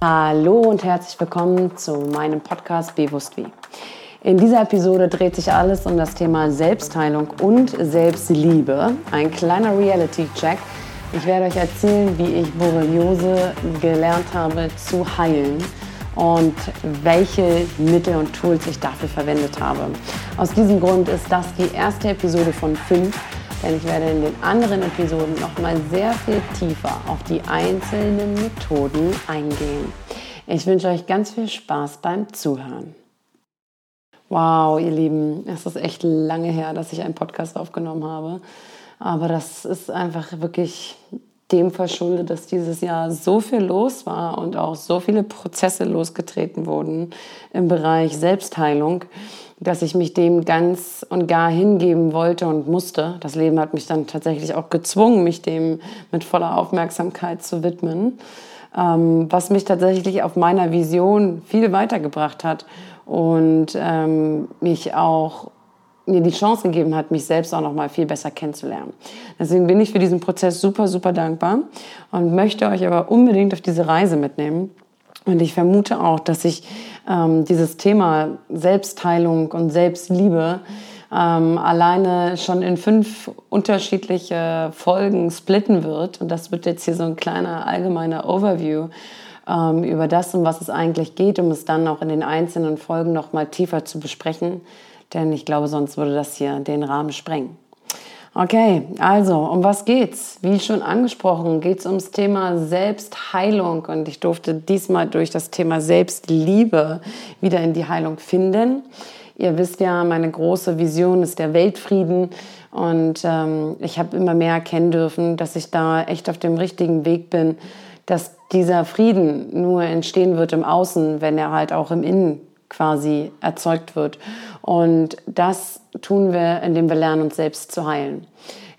Hallo und herzlich willkommen zu meinem Podcast Bewusst wie. In dieser Episode dreht sich alles um das Thema Selbstheilung und Selbstliebe. Ein kleiner Reality-Check. Ich werde euch erzählen, wie ich Borreliose gelernt habe zu heilen und welche Mittel und Tools ich dafür verwendet habe. Aus diesem Grund ist das die erste Episode von fünf, denn ich werde in den anderen Episoden nochmal sehr viel tiefer auf die einzelnen Methoden eingehen. Ich wünsche euch ganz viel Spaß beim Zuhören. Wow, ihr Lieben, es ist echt lange her, dass ich einen Podcast aufgenommen habe. Aber das ist einfach wirklich dem verschuldet, dass dieses Jahr so viel los war und auch so viele Prozesse losgetreten wurden im Bereich Selbstheilung, dass ich mich dem ganz und gar hingeben wollte und musste. Das Leben hat mich dann tatsächlich auch gezwungen, mich dem mit voller Aufmerksamkeit zu widmen, ähm, was mich tatsächlich auf meiner Vision viel weitergebracht hat und ähm, mich auch mir die Chance gegeben hat, mich selbst auch noch mal viel besser kennenzulernen. Deswegen bin ich für diesen Prozess super, super dankbar und möchte euch aber unbedingt auf diese Reise mitnehmen. Und ich vermute auch, dass sich ähm, dieses Thema Selbstheilung und Selbstliebe ähm, alleine schon in fünf unterschiedliche Folgen splitten wird. Und das wird jetzt hier so ein kleiner allgemeiner Overview ähm, über das, um was es eigentlich geht, um es dann auch in den einzelnen Folgen noch mal tiefer zu besprechen denn ich glaube, sonst würde das hier den Rahmen sprengen. Okay, also um was geht's? Wie schon angesprochen, geht es ums Thema Selbstheilung und ich durfte diesmal durch das Thema Selbstliebe wieder in die Heilung finden. Ihr wisst ja, meine große Vision ist der Weltfrieden und ähm, ich habe immer mehr erkennen dürfen, dass ich da echt auf dem richtigen Weg bin, dass dieser Frieden nur entstehen wird im Außen, wenn er halt auch im Innen quasi erzeugt wird. Und das tun wir, indem wir lernen, uns selbst zu heilen.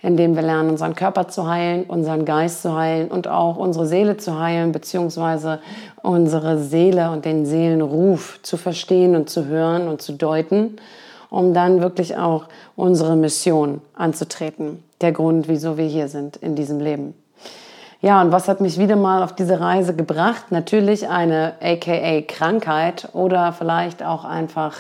Indem wir lernen, unseren Körper zu heilen, unseren Geist zu heilen und auch unsere Seele zu heilen, beziehungsweise unsere Seele und den Seelenruf zu verstehen und zu hören und zu deuten, um dann wirklich auch unsere Mission anzutreten. Der Grund, wieso wir hier sind in diesem Leben. Ja, und was hat mich wieder mal auf diese Reise gebracht? Natürlich eine aka Krankheit oder vielleicht auch einfach,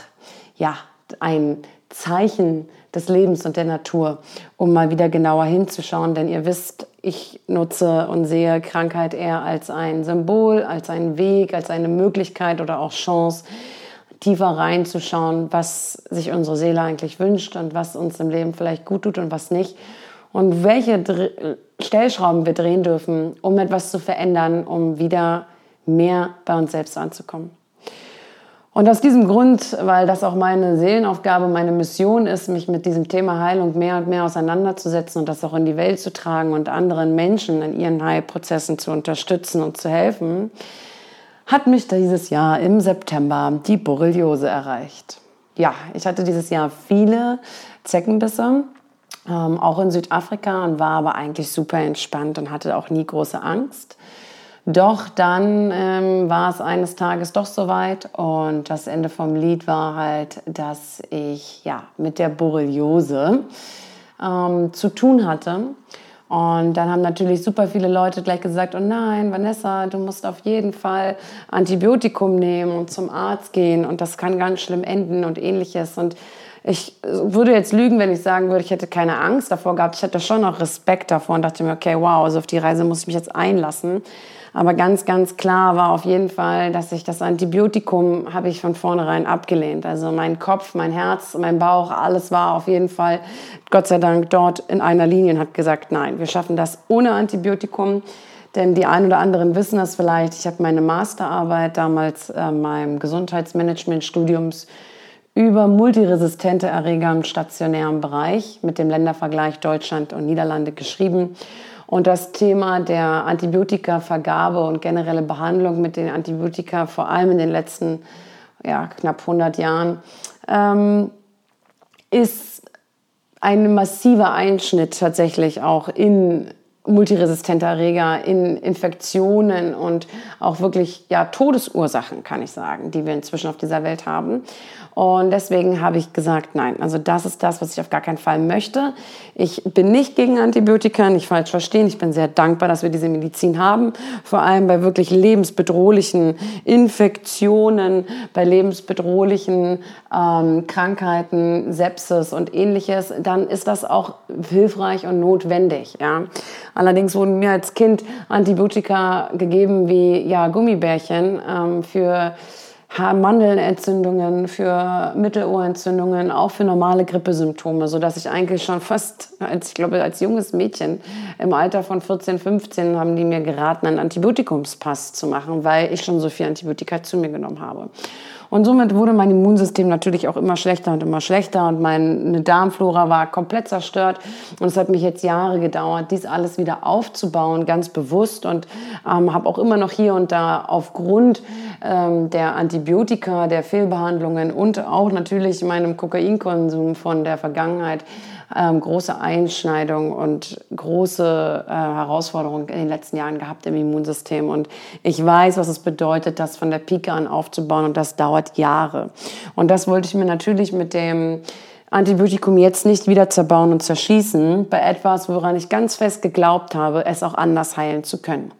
ja, ein Zeichen des Lebens und der Natur, um mal wieder genauer hinzuschauen. Denn ihr wisst, ich nutze und sehe Krankheit eher als ein Symbol, als einen Weg, als eine Möglichkeit oder auch Chance, tiefer reinzuschauen, was sich unsere Seele eigentlich wünscht und was uns im Leben vielleicht gut tut und was nicht und welche Stellschrauben wir drehen dürfen, um etwas zu verändern, um wieder mehr bei uns selbst anzukommen. Und aus diesem Grund, weil das auch meine Seelenaufgabe, meine Mission ist, mich mit diesem Thema Heilung mehr und mehr auseinanderzusetzen und das auch in die Welt zu tragen und anderen Menschen in ihren Heilprozessen zu unterstützen und zu helfen, hat mich dieses Jahr im September die Borreliose erreicht. Ja, ich hatte dieses Jahr viele Zeckenbisse ähm, auch in Südafrika und war aber eigentlich super entspannt und hatte auch nie große Angst. Doch dann ähm, war es eines Tages doch soweit und das Ende vom Lied war halt, dass ich ja mit der Borreliose ähm, zu tun hatte. Und dann haben natürlich super viele Leute gleich gesagt, oh nein, Vanessa, du musst auf jeden Fall Antibiotikum nehmen und zum Arzt gehen und das kann ganz schlimm enden und ähnliches. Und ich würde jetzt lügen, wenn ich sagen würde, ich hätte keine Angst davor gehabt. Ich hatte schon noch Respekt davor und dachte mir, okay, wow, also auf die Reise muss ich mich jetzt einlassen. Aber ganz, ganz klar war auf jeden Fall, dass ich das Antibiotikum habe ich von vornherein abgelehnt. Also mein Kopf, mein Herz, mein Bauch, alles war auf jeden Fall, Gott sei Dank, dort in einer Linie und hat gesagt, nein, wir schaffen das ohne Antibiotikum. Denn die einen oder anderen wissen das vielleicht. Ich habe meine Masterarbeit damals äh, meinem Gesundheitsmanagement-Studiums über multiresistente Erreger im stationären Bereich mit dem Ländervergleich Deutschland und Niederlande geschrieben. Und das Thema der Antibiotikavergabe und generelle Behandlung mit den Antibiotika, vor allem in den letzten ja, knapp 100 Jahren, ähm, ist ein massiver Einschnitt tatsächlich auch in multiresistente Erreger, in Infektionen und auch wirklich ja, Todesursachen, kann ich sagen, die wir inzwischen auf dieser Welt haben. Und deswegen habe ich gesagt, nein, also das ist das, was ich auf gar keinen Fall möchte. Ich bin nicht gegen Antibiotika, nicht falsch verstehen. Ich bin sehr dankbar, dass wir diese Medizin haben. Vor allem bei wirklich lebensbedrohlichen Infektionen, bei lebensbedrohlichen ähm, Krankheiten, Sepsis und ähnliches. Dann ist das auch hilfreich und notwendig. Ja. Allerdings wurden mir als Kind Antibiotika gegeben wie ja, Gummibärchen ähm, für Mandelentzündungen, für Mittelohrentzündungen, auch für normale Grippesymptome, so dass ich eigentlich schon fast, als ich glaube, als junges Mädchen im Alter von 14, 15 haben die mir geraten, einen Antibiotikumspass zu machen, weil ich schon so viel Antibiotika zu mir genommen habe. Und somit wurde mein Immunsystem natürlich auch immer schlechter und immer schlechter und meine Darmflora war komplett zerstört. Und es hat mich jetzt Jahre gedauert, dies alles wieder aufzubauen, ganz bewusst und ähm, habe auch immer noch hier und da aufgrund ähm, der Antibiotika, der Fehlbehandlungen und auch natürlich meinem Kokainkonsum von der Vergangenheit ähm, große Einschneidung und große äh, Herausforderungen in den letzten Jahren gehabt im Immunsystem. Und ich weiß, was es bedeutet, das von der Pike an aufzubauen und das dauert Jahre. Und das wollte ich mir natürlich mit dem Antibiotikum jetzt nicht wieder zerbauen und zerschießen bei etwas, woran ich ganz fest geglaubt habe, es auch anders heilen zu können.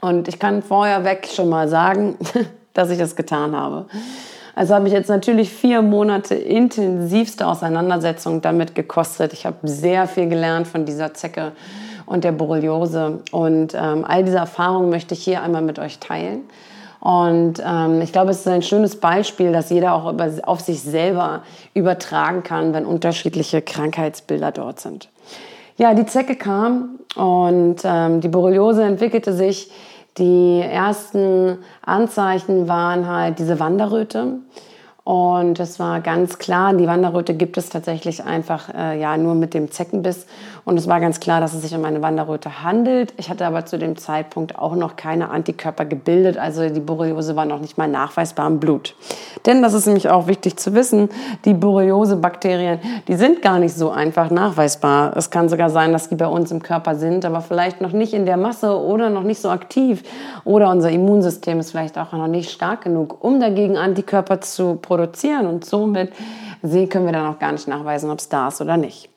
Und ich kann vorher weg schon mal sagen, dass ich das getan habe. Also habe ich jetzt natürlich vier Monate intensivste Auseinandersetzung damit gekostet. Ich habe sehr viel gelernt von dieser Zecke und der Borreliose. Und ähm, all diese Erfahrungen möchte ich hier einmal mit euch teilen. Und ähm, ich glaube, es ist ein schönes Beispiel, dass jeder auch über, auf sich selber übertragen kann, wenn unterschiedliche Krankheitsbilder dort sind. Ja, die Zecke kam und ähm, die Borreliose entwickelte sich die ersten Anzeichen waren halt diese Wanderröte. Und es war ganz klar, die Wanderröte gibt es tatsächlich einfach äh, ja nur mit dem Zeckenbiss. Und es war ganz klar, dass es sich um eine Wanderröte handelt. Ich hatte aber zu dem Zeitpunkt auch noch keine Antikörper gebildet. Also die Borreliose war noch nicht mal nachweisbar im Blut. Denn das ist nämlich auch wichtig zu wissen, die Borreliose-Bakterien, die sind gar nicht so einfach nachweisbar. Es kann sogar sein, dass die bei uns im Körper sind, aber vielleicht noch nicht in der Masse oder noch nicht so aktiv. Oder unser Immunsystem ist vielleicht auch noch nicht stark genug, um dagegen Antikörper zu produzieren. Und somit können wir dann auch gar nicht nachweisen, ob es da ist oder nicht.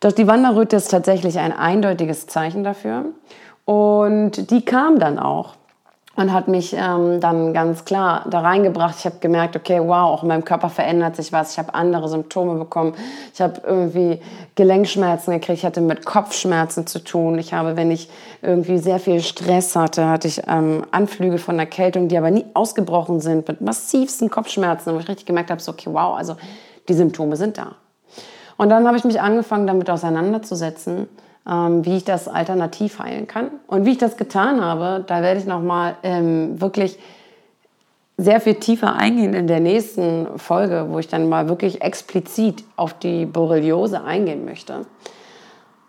Doch die Wanderröte ist tatsächlich ein eindeutiges Zeichen dafür. Und die kam dann auch und hat mich ähm, dann ganz klar da reingebracht. Ich habe gemerkt, okay, wow, auch in meinem Körper verändert sich was. Ich habe andere Symptome bekommen. Ich habe irgendwie Gelenkschmerzen gekriegt. Ich hatte mit Kopfschmerzen zu tun. Ich habe, wenn ich irgendwie sehr viel Stress hatte, hatte ich ähm, Anflüge von Erkältung, die aber nie ausgebrochen sind, mit massivsten Kopfschmerzen, wo ich richtig gemerkt habe, so, okay, wow, also die Symptome sind da. Und dann habe ich mich angefangen, damit auseinanderzusetzen, ähm, wie ich das alternativ heilen kann. Und wie ich das getan habe, da werde ich nochmal ähm, wirklich sehr viel tiefer eingehen in der nächsten Folge, wo ich dann mal wirklich explizit auf die Borreliose eingehen möchte.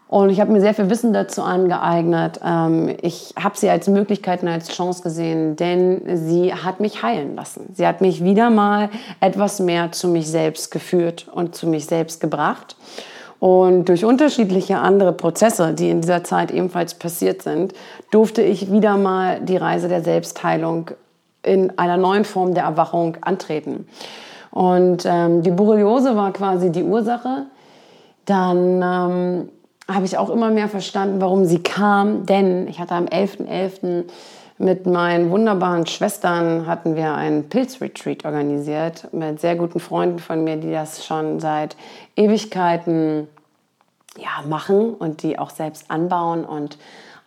Und ich habe mir sehr viel Wissen dazu angeeignet. Ähm, ich habe sie als Möglichkeit und als Chance gesehen, denn sie hat mich heilen lassen. Sie hat mich wieder mal etwas mehr zu mich selbst geführt und zu mich selbst gebracht. Und durch unterschiedliche andere Prozesse, die in dieser Zeit ebenfalls passiert sind, durfte ich wieder mal die Reise der Selbstheilung in einer neuen Form der Erwachung antreten. Und ähm, die Borreliose war quasi die Ursache. Dann ähm, habe ich auch immer mehr verstanden, warum sie kam. Denn ich hatte am 11.11. .11. mit meinen wunderbaren Schwestern hatten wir einen Pilzretreat organisiert mit sehr guten Freunden von mir, die das schon seit Ewigkeiten ja, machen und die auch selbst anbauen. Und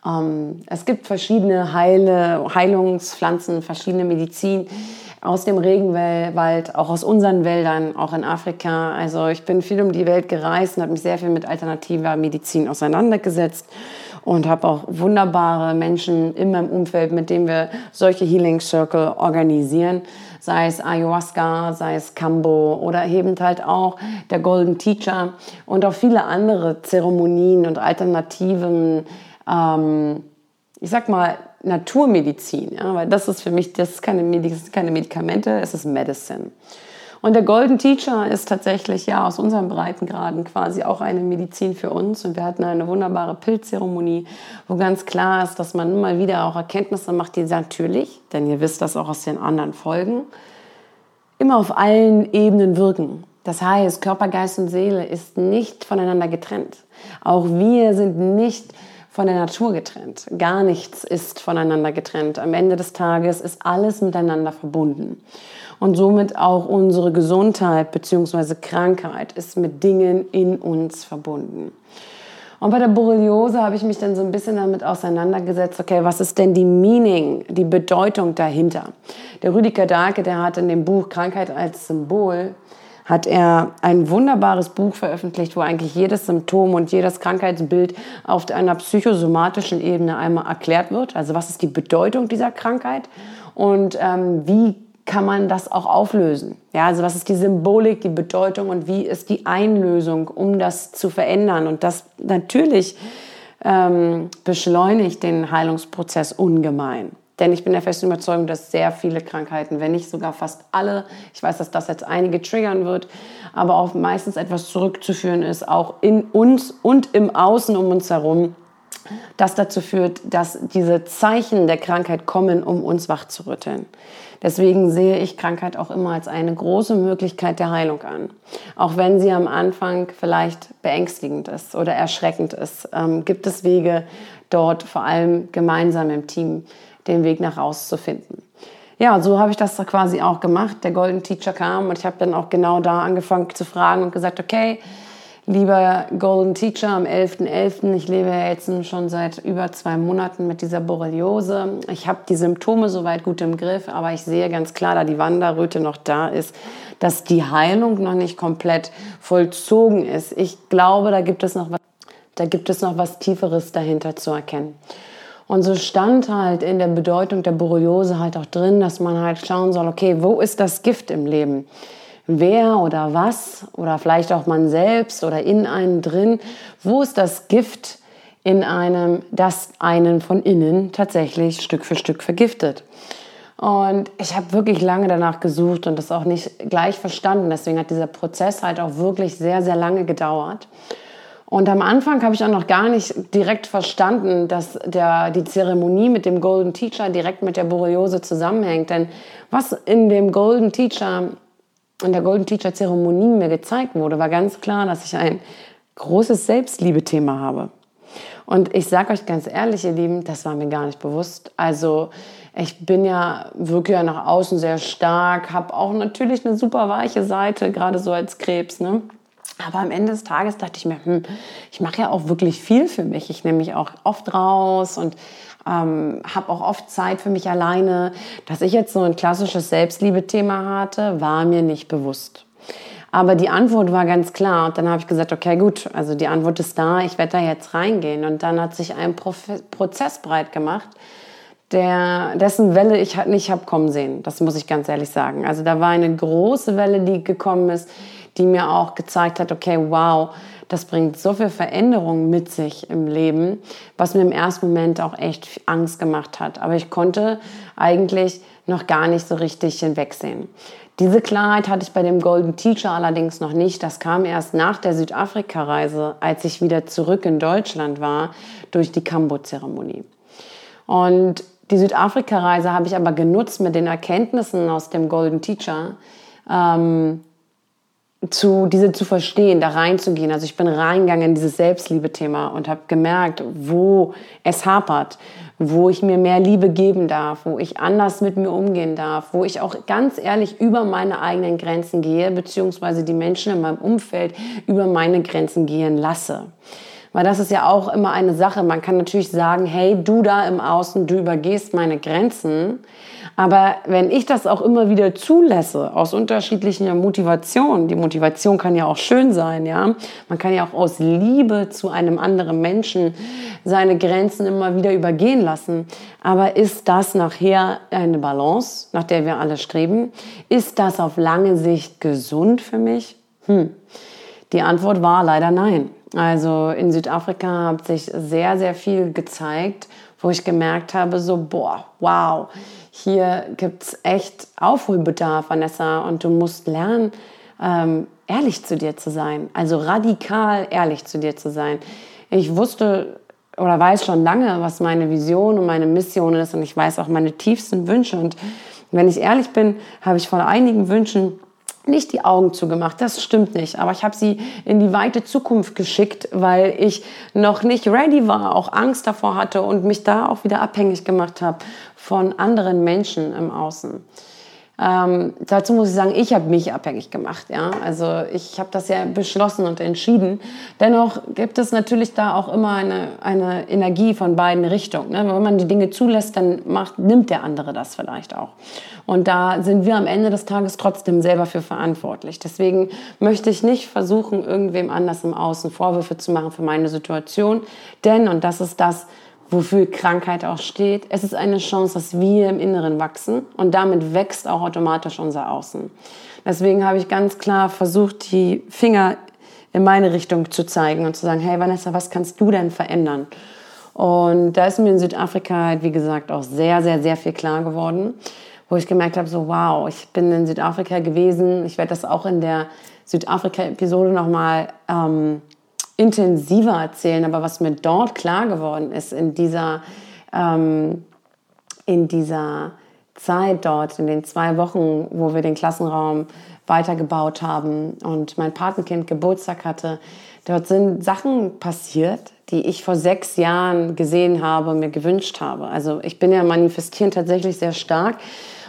ähm, es gibt verschiedene Heile, Heilungspflanzen, verschiedene Medizin aus dem Regenwald, auch aus unseren Wäldern, auch in Afrika. Also ich bin viel um die Welt gereist und habe mich sehr viel mit alternativer Medizin auseinandergesetzt und habe auch wunderbare Menschen in meinem Umfeld, mit denen wir solche Healing Circle organisieren, sei es Ayahuasca, sei es Kambo oder eben halt auch der Golden Teacher und auch viele andere Zeremonien und alternativen, ähm, ich sag mal, Naturmedizin, ja, weil das ist für mich, das ist keine, Medi keine Medikamente, es ist Medicine. Und der Golden Teacher ist tatsächlich ja aus unseren Breitengraden quasi auch eine Medizin für uns. Und wir hatten eine wunderbare Pilzzeremonie, wo ganz klar ist, dass man immer wieder auch Erkenntnisse macht, die natürlich, denn ihr wisst das auch aus den anderen Folgen, immer auf allen Ebenen wirken. Das heißt, Körper, Geist und Seele ist nicht voneinander getrennt. Auch wir sind nicht von der Natur getrennt. Gar nichts ist voneinander getrennt. Am Ende des Tages ist alles miteinander verbunden. Und somit auch unsere Gesundheit bzw. Krankheit ist mit Dingen in uns verbunden. Und bei der Borreliose habe ich mich dann so ein bisschen damit auseinandergesetzt, okay, was ist denn die Meaning, die Bedeutung dahinter? Der Rüdiger Dahlke, der hat in dem Buch Krankheit als Symbol hat er ein wunderbares Buch veröffentlicht, wo eigentlich jedes Symptom und jedes Krankheitsbild auf einer psychosomatischen Ebene einmal erklärt wird. Also was ist die Bedeutung dieser Krankheit und ähm, wie kann man das auch auflösen? Ja, also was ist die Symbolik, die Bedeutung und wie ist die Einlösung, um das zu verändern? Und das natürlich ähm, beschleunigt den Heilungsprozess ungemein. Denn ich bin der festen Überzeugung, dass sehr viele Krankheiten, wenn nicht sogar fast alle, ich weiß, dass das jetzt einige triggern wird, aber auch meistens etwas zurückzuführen ist, auch in uns und im Außen um uns herum, das dazu führt, dass diese Zeichen der Krankheit kommen, um uns wach zu rütteln. Deswegen sehe ich Krankheit auch immer als eine große Möglichkeit der Heilung an. Auch wenn sie am Anfang vielleicht beängstigend ist oder erschreckend ist, ähm, gibt es Wege dort vor allem gemeinsam im Team den Weg nach raus zu finden. Ja, so habe ich das quasi auch gemacht. Der Golden Teacher kam und ich habe dann auch genau da angefangen zu fragen und gesagt, okay, lieber Golden Teacher am 11.11., .11., ich lebe jetzt schon seit über zwei Monaten mit dieser Borreliose. Ich habe die Symptome soweit gut im Griff, aber ich sehe ganz klar, da die Wanderröte noch da ist, dass die Heilung noch nicht komplett vollzogen ist. Ich glaube, da gibt es noch was, da gibt es noch was Tieferes dahinter zu erkennen. Und so stand halt in der Bedeutung der Borreliose halt auch drin, dass man halt schauen soll, okay, wo ist das Gift im Leben? Wer oder was oder vielleicht auch man selbst oder in einem drin, wo ist das Gift in einem, das einen von innen tatsächlich Stück für Stück vergiftet? Und ich habe wirklich lange danach gesucht und das auch nicht gleich verstanden. Deswegen hat dieser Prozess halt auch wirklich sehr, sehr lange gedauert. Und am Anfang habe ich auch noch gar nicht direkt verstanden, dass der, die Zeremonie mit dem Golden Teacher direkt mit der Borreliose zusammenhängt. Denn was in dem Golden Teacher, in der Golden Teacher Zeremonie mir gezeigt wurde, war ganz klar, dass ich ein großes Selbstliebe-Thema habe. Und ich sage euch ganz ehrlich, ihr Lieben, das war mir gar nicht bewusst. Also ich bin ja wirklich ja nach außen sehr stark, habe auch natürlich eine super weiche Seite, gerade so als Krebs. Ne? Aber am Ende des Tages dachte ich mir, hm, ich mache ja auch wirklich viel für mich. Ich nehme mich auch oft raus und ähm, habe auch oft Zeit für mich alleine. Dass ich jetzt so ein klassisches Selbstliebe-Thema hatte, war mir nicht bewusst. Aber die Antwort war ganz klar. Und dann habe ich gesagt, okay, gut, also die Antwort ist da, ich werde da jetzt reingehen. Und dann hat sich ein Profe Prozess breit gemacht, der, dessen Welle ich nicht habe kommen sehen. Das muss ich ganz ehrlich sagen. Also da war eine große Welle, die gekommen ist, die mir auch gezeigt hat, okay, wow, das bringt so viel Veränderung mit sich im Leben, was mir im ersten Moment auch echt Angst gemacht hat. Aber ich konnte eigentlich noch gar nicht so richtig hinwegsehen. Diese Klarheit hatte ich bei dem Golden Teacher allerdings noch nicht. Das kam erst nach der Südafrika-Reise, als ich wieder zurück in Deutschland war, durch die Kambo-Zeremonie. Und die Südafrika-Reise habe ich aber genutzt mit den Erkenntnissen aus dem Golden Teacher, ähm, zu, diese zu verstehen, da reinzugehen. Also ich bin reingegangen in dieses Selbstliebe-Thema und habe gemerkt, wo es hapert, wo ich mir mehr Liebe geben darf, wo ich anders mit mir umgehen darf, wo ich auch ganz ehrlich über meine eigenen Grenzen gehe, beziehungsweise die Menschen in meinem Umfeld über meine Grenzen gehen lasse. Weil das ist ja auch immer eine Sache. Man kann natürlich sagen, hey, du da im Außen, du übergehst meine Grenzen. Aber wenn ich das auch immer wieder zulässe, aus unterschiedlichen Motivationen, die Motivation kann ja auch schön sein, ja. Man kann ja auch aus Liebe zu einem anderen Menschen seine Grenzen immer wieder übergehen lassen. Aber ist das nachher eine Balance, nach der wir alle streben? Ist das auf lange Sicht gesund für mich? Hm. Die Antwort war leider nein. Also in Südafrika hat sich sehr, sehr viel gezeigt, wo ich gemerkt habe, so, boah, wow, hier gibt es echt Aufholbedarf, Vanessa, und du musst lernen, ähm, ehrlich zu dir zu sein. Also radikal ehrlich zu dir zu sein. Ich wusste oder weiß schon lange, was meine Vision und meine Mission ist und ich weiß auch meine tiefsten Wünsche. Und wenn ich ehrlich bin, habe ich vor einigen Wünschen nicht die Augen zugemacht, das stimmt nicht, aber ich habe sie in die weite Zukunft geschickt, weil ich noch nicht ready war, auch Angst davor hatte und mich da auch wieder abhängig gemacht habe von anderen Menschen im Außen. Ähm, dazu muss ich sagen, ich habe mich abhängig gemacht. Ja? Also ich habe das ja beschlossen und entschieden. Dennoch gibt es natürlich da auch immer eine, eine Energie von beiden Richtungen. Ne? Wenn man die Dinge zulässt, dann macht, nimmt der andere das vielleicht auch. Und da sind wir am Ende des Tages trotzdem selber für verantwortlich. Deswegen möchte ich nicht versuchen, irgendwem anders im Außen Vorwürfe zu machen für meine Situation. Denn, und das ist das, wofür Krankheit auch steht. Es ist eine Chance, dass wir im Inneren wachsen und damit wächst auch automatisch unser Außen. Deswegen habe ich ganz klar versucht, die Finger in meine Richtung zu zeigen und zu sagen, hey Vanessa, was kannst du denn verändern? Und da ist mir in Südafrika halt, wie gesagt, auch sehr, sehr, sehr viel klar geworden, wo ich gemerkt habe, so wow, ich bin in Südafrika gewesen. Ich werde das auch in der Südafrika-Episode nochmal ähm, intensiver erzählen, aber was mir dort klar geworden ist in dieser, ähm, in dieser Zeit dort, in den zwei Wochen, wo wir den Klassenraum weitergebaut haben und mein Patenkind Geburtstag hatte, dort sind Sachen passiert, die ich vor sechs Jahren gesehen habe und mir gewünscht habe. Also ich bin ja manifestieren tatsächlich sehr stark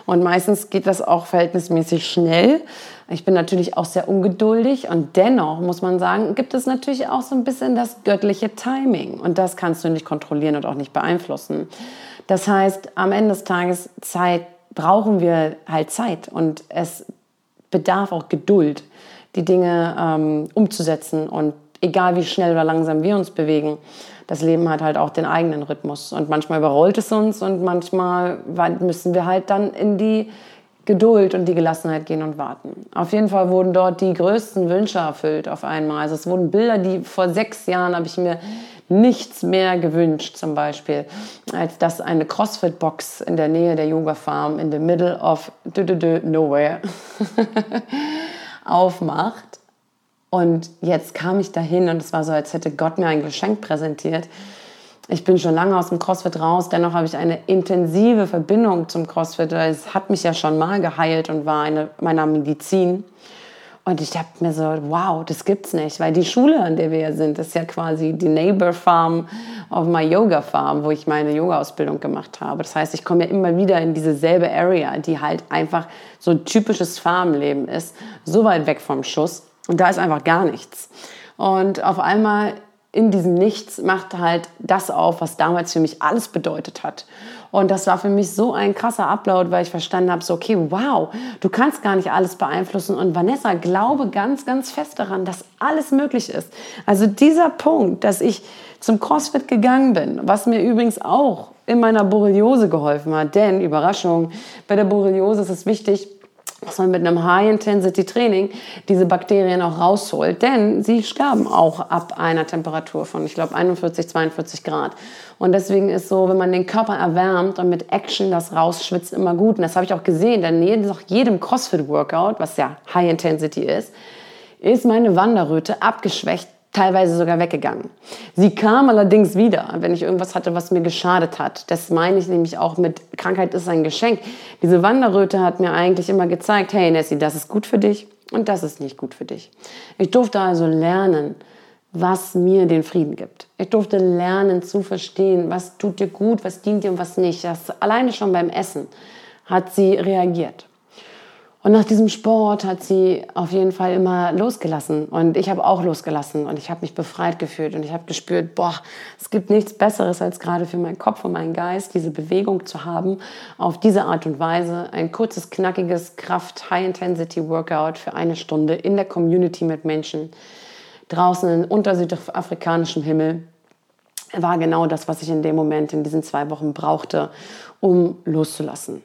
und meistens geht das auch verhältnismäßig schnell. Ich bin natürlich auch sehr ungeduldig und dennoch muss man sagen, gibt es natürlich auch so ein bisschen das göttliche Timing und das kannst du nicht kontrollieren und auch nicht beeinflussen. Das heißt, am Ende des Tages Zeit brauchen wir halt Zeit und es bedarf auch Geduld, die Dinge ähm, umzusetzen und egal wie schnell oder langsam wir uns bewegen, das Leben hat halt auch den eigenen Rhythmus und manchmal überrollt es uns und manchmal müssen wir halt dann in die Geduld und die Gelassenheit gehen und warten. Auf jeden Fall wurden dort die größten Wünsche erfüllt auf einmal. Also es wurden Bilder, die vor sechs Jahren habe ich mir nichts mehr gewünscht, zum Beispiel, als dass eine CrossFit-Box in der Nähe der Yoga-Farm in the middle of nowhere aufmacht. Und jetzt kam ich dahin und es war so, als hätte Gott mir ein Geschenk präsentiert ich bin schon lange aus dem CrossFit raus, dennoch habe ich eine intensive Verbindung zum CrossFit. Es hat mich ja schon mal geheilt und war eine meiner Medizin. Und ich dachte mir so, wow, das gibt's nicht, weil die Schule, an der wir ja sind, ist ja quasi die Neighbor Farm of my Yoga Farm, wo ich meine Yoga-Ausbildung gemacht habe. Das heißt, ich komme ja immer wieder in diese selbe Area, die halt einfach so ein typisches Farmleben ist, so weit weg vom Schuss. Und da ist einfach gar nichts. Und auf einmal in diesem Nichts macht halt das auf, was damals für mich alles bedeutet hat. Und das war für mich so ein krasser Upload, weil ich verstanden habe, so, okay, wow, du kannst gar nicht alles beeinflussen. Und Vanessa, glaube ganz, ganz fest daran, dass alles möglich ist. Also dieser Punkt, dass ich zum CrossFit gegangen bin, was mir übrigens auch in meiner Borreliose geholfen hat. Denn, Überraschung, bei der Borreliose ist es wichtig, dass man mit einem High-Intensity-Training diese Bakterien auch rausholt. Denn sie sterben auch ab einer Temperatur von, ich glaube, 41, 42 Grad. Und deswegen ist so, wenn man den Körper erwärmt und mit Action das rausschwitzt, immer gut. Und das habe ich auch gesehen, denn nach jedem CrossFit-Workout, was ja High-Intensity ist, ist meine Wanderröte abgeschwächt teilweise sogar weggegangen. Sie kam allerdings wieder, wenn ich irgendwas hatte, was mir geschadet hat. Das meine ich nämlich auch mit Krankheit ist ein Geschenk. Diese Wanderröte hat mir eigentlich immer gezeigt, hey Nessie, das ist gut für dich und das ist nicht gut für dich. Ich durfte also lernen, was mir den Frieden gibt. Ich durfte lernen zu verstehen, was tut dir gut, was dient dir und was nicht. Das alleine schon beim Essen hat sie reagiert. Und nach diesem Sport hat sie auf jeden Fall immer losgelassen. Und ich habe auch losgelassen und ich habe mich befreit gefühlt und ich habe gespürt, boah, es gibt nichts Besseres als gerade für meinen Kopf und meinen Geist, diese Bewegung zu haben, auf diese Art und Weise. Ein kurzes, knackiges Kraft-High-Intensity-Workout für eine Stunde in der Community mit Menschen. Draußen unter südafrikanischem Himmel war genau das, was ich in dem Moment, in diesen zwei Wochen brauchte, um loszulassen.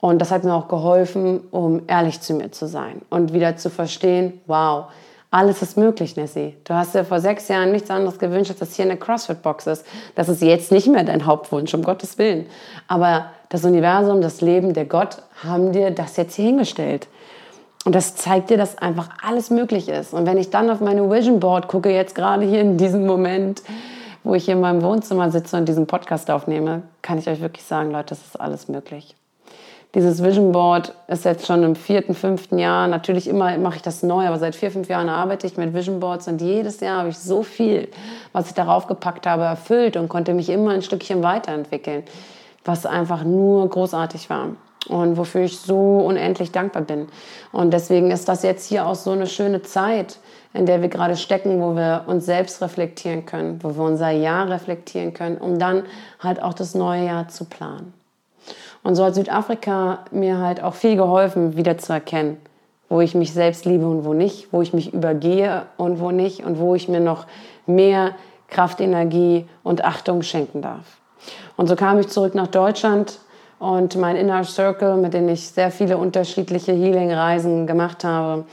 Und das hat mir auch geholfen, um ehrlich zu mir zu sein und wieder zu verstehen, wow, alles ist möglich, Nessie. Du hast dir vor sechs Jahren nichts anderes gewünscht, als dass hier eine CrossFit-Box ist. Das ist jetzt nicht mehr dein Hauptwunsch, um Gottes Willen. Aber das Universum, das Leben, der Gott haben dir das jetzt hier hingestellt. Und das zeigt dir, dass einfach alles möglich ist. Und wenn ich dann auf meine Vision Board gucke, jetzt gerade hier in diesem Moment, wo ich hier in meinem Wohnzimmer sitze und diesen Podcast aufnehme, kann ich euch wirklich sagen, Leute, das ist alles möglich. Dieses Vision Board ist jetzt schon im vierten, fünften Jahr. Natürlich immer mache ich das neu, aber seit vier, fünf Jahren arbeite ich mit Vision Boards und jedes Jahr habe ich so viel, was ich darauf gepackt habe, erfüllt und konnte mich immer ein Stückchen weiterentwickeln, was einfach nur großartig war und wofür ich so unendlich dankbar bin. Und deswegen ist das jetzt hier auch so eine schöne Zeit, in der wir gerade stecken, wo wir uns selbst reflektieren können, wo wir unser Jahr reflektieren können, um dann halt auch das neue Jahr zu planen. Und so hat Südafrika mir halt auch viel geholfen, wieder zu erkennen, wo ich mich selbst liebe und wo nicht, wo ich mich übergehe und wo nicht und wo ich mir noch mehr Kraft, Energie und Achtung schenken darf. Und so kam ich zurück nach Deutschland und mein Inner Circle, mit dem ich sehr viele unterschiedliche Healing-Reisen gemacht habe,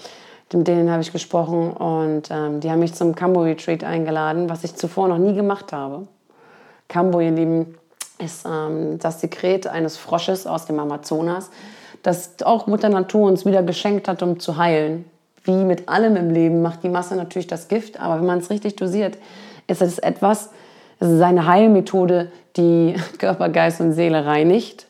mit denen habe ich gesprochen und ähm, die haben mich zum Kambo Retreat eingeladen, was ich zuvor noch nie gemacht habe. Kambo, ihr Lieben, ist ähm, das Sekret eines Frosches aus dem Amazonas, das auch Mutter Natur uns wieder geschenkt hat, um zu heilen. Wie mit allem im Leben macht die Masse natürlich das Gift, aber wenn man es richtig dosiert, ist es etwas, es ist eine Heilmethode, die Körper, Geist und Seele reinigt,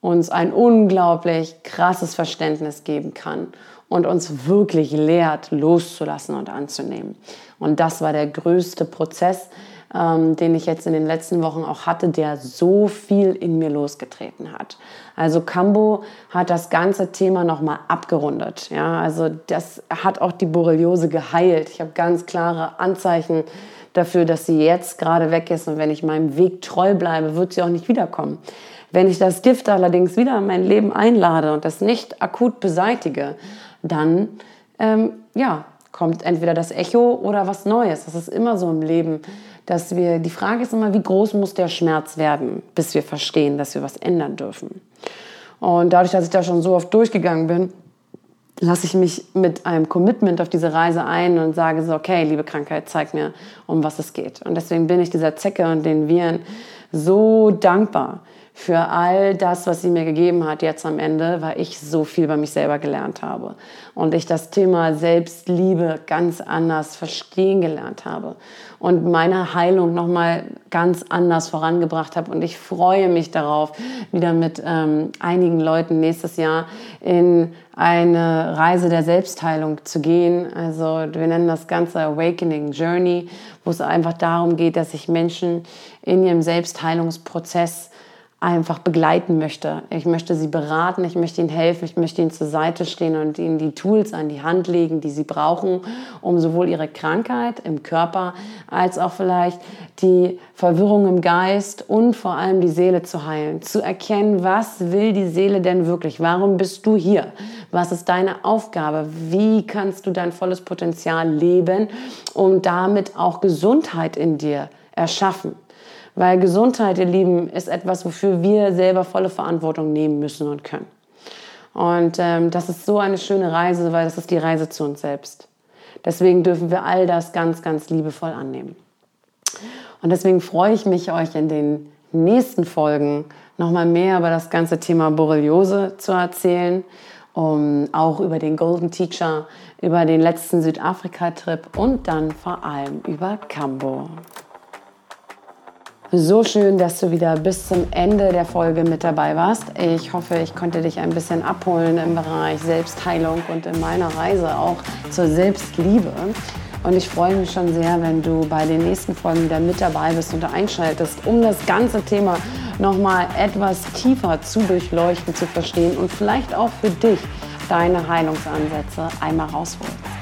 uns ein unglaublich krasses Verständnis geben kann und uns wirklich lehrt, loszulassen und anzunehmen. Und das war der größte Prozess, ähm, den ich jetzt in den letzten Wochen auch hatte, der so viel in mir losgetreten hat. Also Cambo hat das ganze Thema nochmal abgerundet. Ja, also das hat auch die Borreliose geheilt. Ich habe ganz klare Anzeichen dafür, dass sie jetzt gerade weg ist und wenn ich meinem Weg treu bleibe, wird sie auch nicht wiederkommen. Wenn ich das Gift allerdings wieder in mein Leben einlade und das nicht akut beseitige, dann ähm, ja, kommt entweder das Echo oder was Neues. Das ist immer so im Leben dass wir, die Frage ist immer, wie groß muss der Schmerz werden, bis wir verstehen, dass wir was ändern dürfen. Und dadurch, dass ich da schon so oft durchgegangen bin, lasse ich mich mit einem Commitment auf diese Reise ein und sage so, okay, liebe Krankheit, zeig mir, um was es geht. Und deswegen bin ich dieser Zecke und den Viren so dankbar, für all das, was sie mir gegeben hat jetzt am Ende, weil ich so viel bei mich selber gelernt habe und ich das Thema Selbstliebe ganz anders verstehen gelernt habe und meine Heilung noch mal ganz anders vorangebracht habe und ich freue mich darauf, wieder mit ähm, einigen Leuten nächstes Jahr in eine Reise der Selbstheilung zu gehen. Also wir nennen das Ganze Awakening Journey, wo es einfach darum geht, dass sich Menschen in ihrem Selbstheilungsprozess einfach begleiten möchte. Ich möchte sie beraten, ich möchte ihnen helfen, ich möchte ihnen zur Seite stehen und ihnen die Tools an die Hand legen, die sie brauchen, um sowohl ihre Krankheit im Körper als auch vielleicht die Verwirrung im Geist und vor allem die Seele zu heilen. Zu erkennen, was will die Seele denn wirklich? Warum bist du hier? Was ist deine Aufgabe? Wie kannst du dein volles Potenzial leben, um damit auch Gesundheit in dir erschaffen? Weil Gesundheit, ihr Lieben, ist etwas, wofür wir selber volle Verantwortung nehmen müssen und können. Und ähm, das ist so eine schöne Reise, weil das ist die Reise zu uns selbst. Deswegen dürfen wir all das ganz, ganz liebevoll annehmen. Und deswegen freue ich mich, euch in den nächsten Folgen nochmal mehr über das ganze Thema Borreliose zu erzählen, um auch über den Golden Teacher, über den letzten Südafrika-Trip und dann vor allem über Cambo. So schön, dass du wieder bis zum Ende der Folge mit dabei warst. Ich hoffe, ich konnte dich ein bisschen abholen im Bereich Selbstheilung und in meiner Reise auch zur Selbstliebe. Und ich freue mich schon sehr, wenn du bei den nächsten Folgen wieder mit dabei bist und einschaltest, um das ganze Thema nochmal etwas tiefer zu durchleuchten, zu verstehen und vielleicht auch für dich deine Heilungsansätze einmal rausholen.